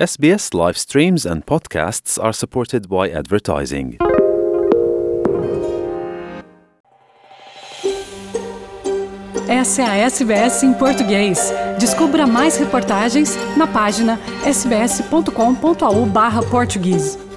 SBS live streams and podcasts are supported by advertising. Essa é a SBS em português. Descubra mais reportagens na página sbs.com.au/português.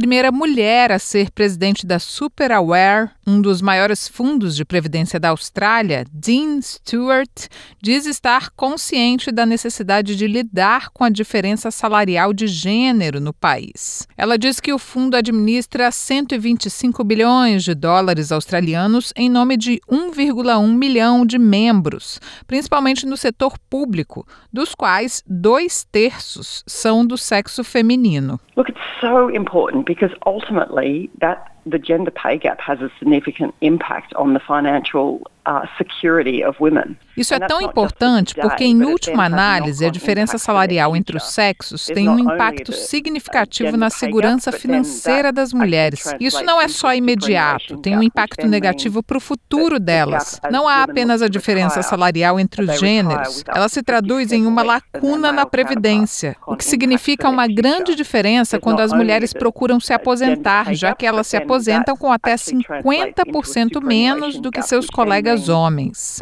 primeira mulher a ser presidente da SuperAware, um dos maiores fundos de previdência da Austrália, Dean Stewart, diz estar consciente da necessidade de lidar com a diferença salarial de gênero no país. Ela diz que o fundo administra 125 bilhões de dólares australianos em nome de 1,1 milhão de membros, principalmente no setor público, dos quais dois terços são do sexo feminino. Look, it's so important because ultimately that the gender pay gap has a significant impact on the financial uh, security of women. Isso é tão importante porque, em última análise, a diferença salarial entre os sexos tem um impacto significativo na segurança financeira das mulheres. Isso não é só imediato, tem um impacto negativo para o futuro delas. Não há apenas a diferença salarial entre os gêneros, ela se traduz em uma lacuna na previdência, o que significa uma grande diferença quando as mulheres procuram se aposentar, já que elas se aposentam com até 50% menos do que seus colegas homens.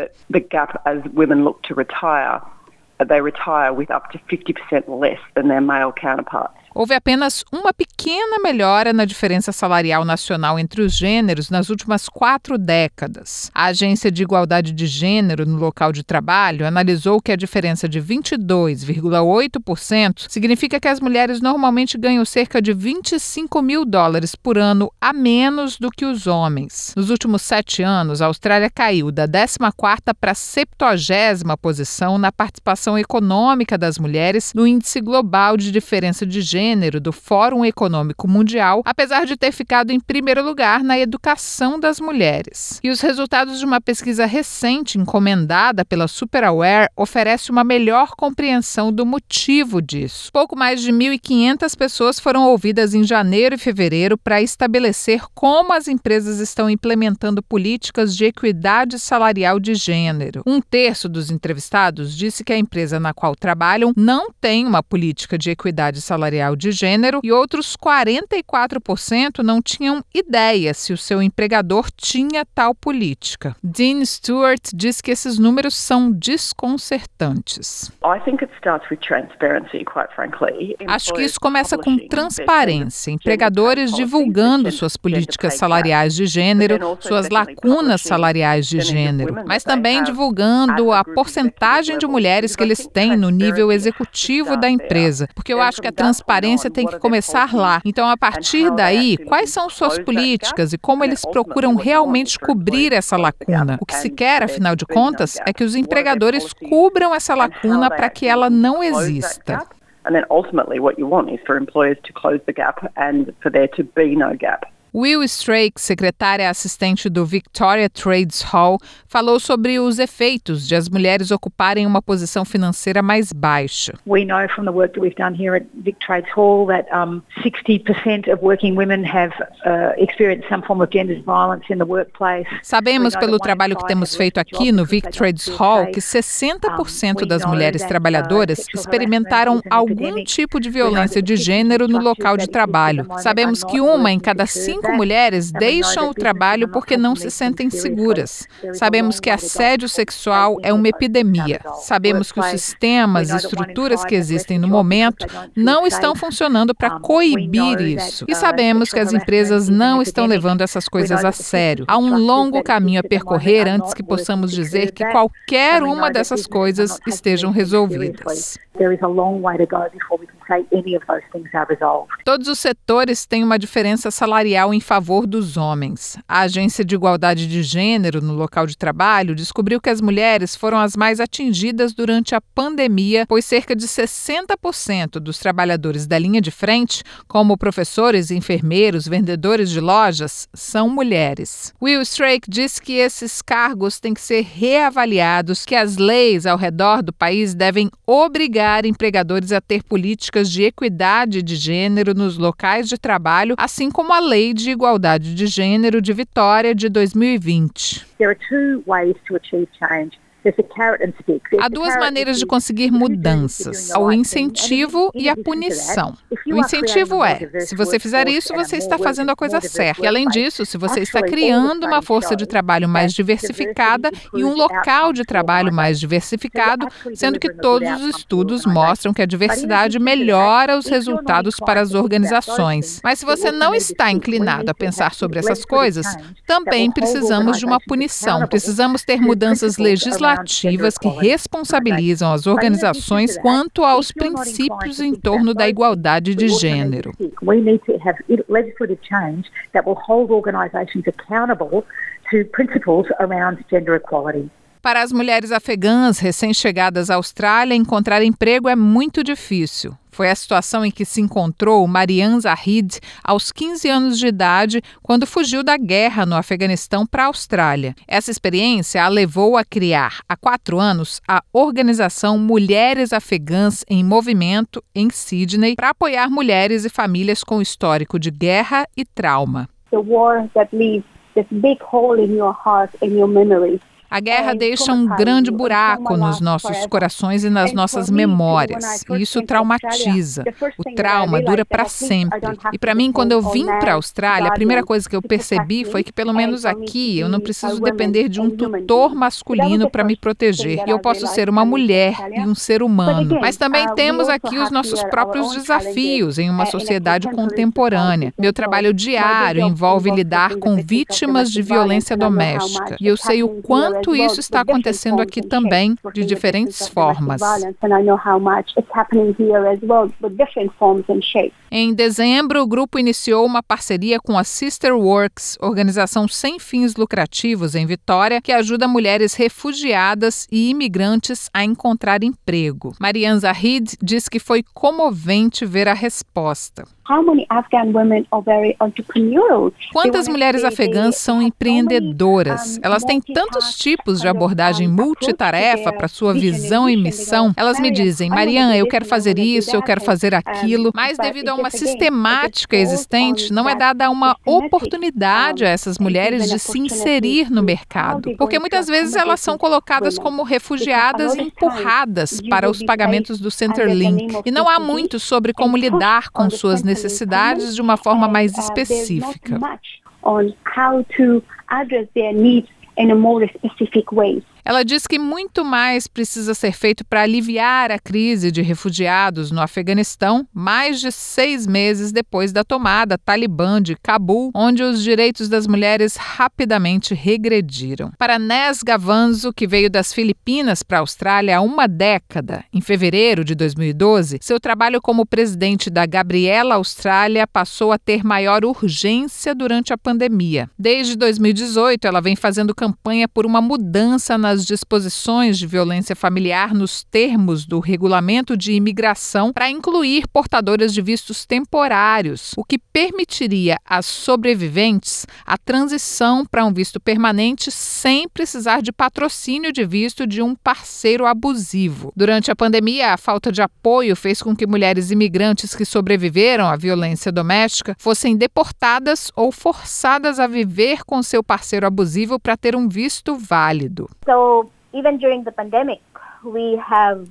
They retire with up to 50% less than their male counterparts. Houve apenas uma pequena melhora na diferença salarial nacional entre os gêneros nas últimas quatro décadas. A Agência de Igualdade de Gênero no local de trabalho analisou que a diferença de 22,8% significa que as mulheres normalmente ganham cerca de 25 mil dólares por ano a menos do que os homens. Nos últimos sete anos, a Austrália caiu da 14ª para a 70 posição na participação econômica das mulheres no Índice Global de Diferença de Gênero Gênero do Fórum Econômico Mundial, apesar de ter ficado em primeiro lugar na educação das mulheres. E os resultados de uma pesquisa recente encomendada pela SuperAware oferece uma melhor compreensão do motivo disso. Pouco mais de 1.500 pessoas foram ouvidas em janeiro e fevereiro para estabelecer como as empresas estão implementando políticas de equidade salarial de gênero. Um terço dos entrevistados disse que a empresa na qual trabalham não tem uma política de equidade salarial de gênero e outros 44% não tinham ideia se o seu empregador tinha tal política. Dean Stewart diz que esses números são desconcertantes. Acho que isso começa com transparência, empregadores divulgando suas políticas salariais de gênero, suas lacunas salariais de gênero, mas também divulgando a porcentagem de mulheres que eles têm no nível executivo da empresa, porque eu acho que a transparência transparência tem que começar lá. Então, a partir daí, quais são suas políticas e como eles procuram realmente cobrir essa lacuna? O que se quer, afinal de contas, é que os empregadores cubram essa lacuna para que ela não exista. And then ultimately what you want is for employers to close the gap and for there to be no gap. Will Strake, secretária assistente do Victoria Trades Hall, falou sobre os efeitos de as mulheres ocuparem uma posição financeira mais baixa. We know from the work that we've done here at Vic Trades Hall that um, 60% of working women have uh, experienced some form of gender violence in the workplace. Sabemos pelo trabalho que temos feito aqui no Vic Trades Hall que 60% das mulheres uh, trabalhadoras experimentaram algum tipo de violência de gênero no local de trabalho. Sabemos que uma em cada cinco cinco mulheres deixam o trabalho porque não se sentem seguras. Sabemos que assédio sexual é uma epidemia. Sabemos que os sistemas e estruturas que existem no momento não estão funcionando para coibir isso. E sabemos que as empresas não estão levando essas coisas a sério. Há um longo caminho a percorrer antes que possamos dizer que qualquer uma dessas coisas estejam resolvidas. Todos os setores têm uma diferença salarial em favor dos homens. A Agência de Igualdade de Gênero no local de trabalho descobriu que as mulheres foram as mais atingidas durante a pandemia, pois cerca de 60% dos trabalhadores da linha de frente, como professores, enfermeiros, vendedores de lojas, são mulheres. Will Strake diz que esses cargos têm que ser reavaliados, que as leis ao redor do país devem obrigar empregadores a ter políticas de equidade de gênero nos locais de trabalho, assim como a lei de igualdade de gênero de Vitória de 2020. There are two ways to achieve change. Há duas maneiras de conseguir mudanças: o incentivo e a punição. O incentivo é: se você fizer isso, você está fazendo a coisa certa. E além disso, se você está criando uma força de trabalho mais diversificada e um local de trabalho mais diversificado, sendo que todos os estudos mostram que a diversidade melhora os resultados para as organizações. Mas se você não está inclinado a pensar sobre essas coisas, também precisamos de uma punição. Precisamos ter mudanças legislativas que responsabilizam as organizações quanto aos princípios em torno da igualdade de gênero. Para as mulheres afegãs recém-chegadas à Austrália, encontrar emprego é muito difícil. Foi a situação em que se encontrou Marian Zahid aos 15 anos de idade, quando fugiu da guerra no Afeganistão para a Austrália. Essa experiência a levou a criar, há quatro anos, a organização Mulheres Afegãs em Movimento, em Sydney, para apoiar mulheres e famílias com histórico de guerra e trauma. The war that leaves this big hole in your heart and your memories. A guerra deixa um grande buraco nos nossos corações e nas nossas memórias. E isso traumatiza. O trauma dura para sempre. E para mim, quando eu vim para a Austrália, a primeira coisa que eu percebi foi que, pelo menos aqui, eu não preciso depender de um tutor masculino para me proteger. E eu posso ser uma mulher e um ser humano. Mas também uh, temos aqui os nossos próprios desafios em uma sociedade contemporânea. Meu trabalho diário envolve lidar com vítimas de violência doméstica. E eu sei o quanto quanto isso está acontecendo aqui também, de diferentes formas. Em dezembro, o grupo iniciou uma parceria com a Sister Works, organização sem fins lucrativos em Vitória, que ajuda mulheres refugiadas e imigrantes a encontrar emprego. Marian Zahid diz que foi comovente ver a resposta. Quantas mulheres afegãs são empreendedoras? Elas têm tantos tipos de abordagem multitarefa para sua visão e missão. Elas me dizem, Mariana, eu quero fazer isso, eu quero fazer aquilo, mas devido a uma sistemática existente, não é dada uma oportunidade a essas mulheres de se inserir no mercado, porque muitas vezes elas são colocadas como refugiadas e empurradas para os pagamentos do Centerlink. E não há muito sobre como lidar com suas necessidades necessidades de uma forma mais uh, específica. in a more specific way. Ela diz que muito mais precisa ser feito para aliviar a crise de refugiados no Afeganistão, mais de seis meses depois da tomada talibã de Cabul, onde os direitos das mulheres rapidamente regrediram. Para Nes Gavanzo, que veio das Filipinas para a Austrália há uma década, em fevereiro de 2012, seu trabalho como presidente da Gabriela Austrália passou a ter maior urgência durante a pandemia. Desde 2018, ela vem fazendo campanha por uma mudança nas as disposições de violência familiar nos termos do regulamento de imigração para incluir portadoras de vistos temporários, o que permitiria às sobreviventes a transição para um visto permanente sem precisar de patrocínio de visto de um parceiro abusivo. Durante a pandemia, a falta de apoio fez com que mulheres imigrantes que sobreviveram à violência doméstica fossem deportadas ou forçadas a viver com seu parceiro abusivo para ter um visto válido. So even during the pandemic, we have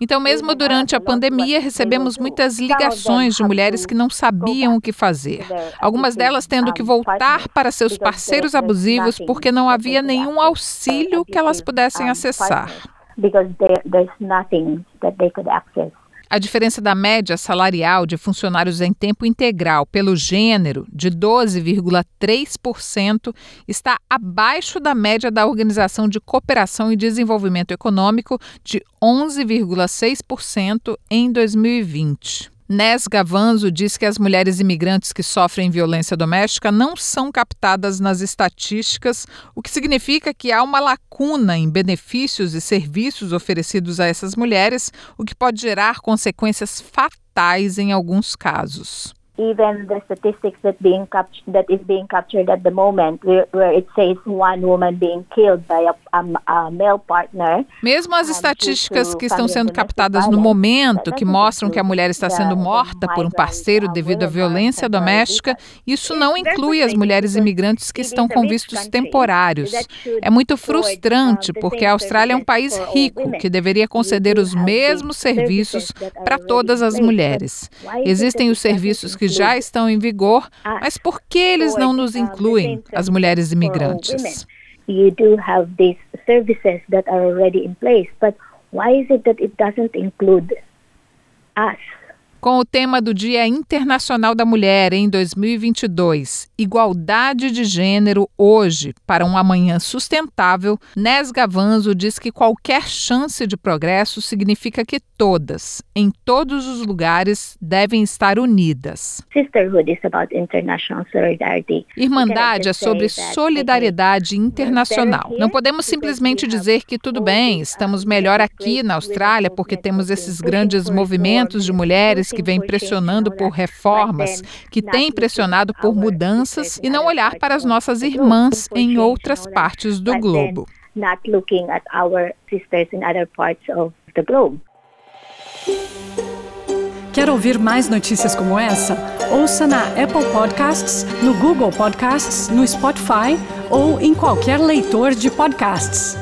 então, mesmo durante a pandemia, recebemos muitas ligações de mulheres que não sabiam o que fazer. Algumas delas tendo que voltar para seus parceiros abusivos porque não havia nenhum auxílio que elas pudessem acessar. Because there's nothing that they could access. A diferença da média salarial de funcionários em tempo integral pelo gênero, de 12,3%, está abaixo da média da Organização de Cooperação e Desenvolvimento Econômico, de 11,6% em 2020. Nes Gavanzo diz que as mulheres imigrantes que sofrem violência doméstica não são captadas nas estatísticas, o que significa que há uma lacuna em benefícios e serviços oferecidos a essas mulheres, o que pode gerar consequências fatais em alguns casos. Even the statistics that being that is being captured at the moment, where, where it says one woman being killed by a, a, a male partner. Mesmo as estatísticas que estão sendo captadas no momento, que mostram que a mulher está sendo morta por um parceiro devido à violência doméstica, isso não inclui as mulheres imigrantes que estão com vistos temporários. É muito frustrante porque a Austrália é um país rico que deveria conceder os mesmos serviços para todas as mulheres. Existem os serviços que já estão em vigor, mas por que eles não nos incluem, as mulheres imigrantes? You do have these services that are already in place, but why is it that it doesn't include us? Com o tema do Dia Internacional da Mulher em 2022, Igualdade de Gênero hoje para um amanhã sustentável, Nes Gavanzo diz que qualquer chance de progresso significa que todas, em todos os lugares, devem estar unidas. Sisterhood is about international solidarity. Irmandade é sobre solidariedade internacional. Não podemos simplesmente dizer que tudo bem, estamos melhor aqui na Austrália porque temos esses grandes movimentos de mulheres que vem pressionando por reformas, que tem pressionado por mudanças e não olhar para as nossas irmãs em outras partes do globo. Not looking at our sisters in other parts of the globe. Quer ouvir mais notícias como essa? Ouça na Apple Podcasts, no Google Podcasts, no Spotify ou em qualquer leitor de podcasts.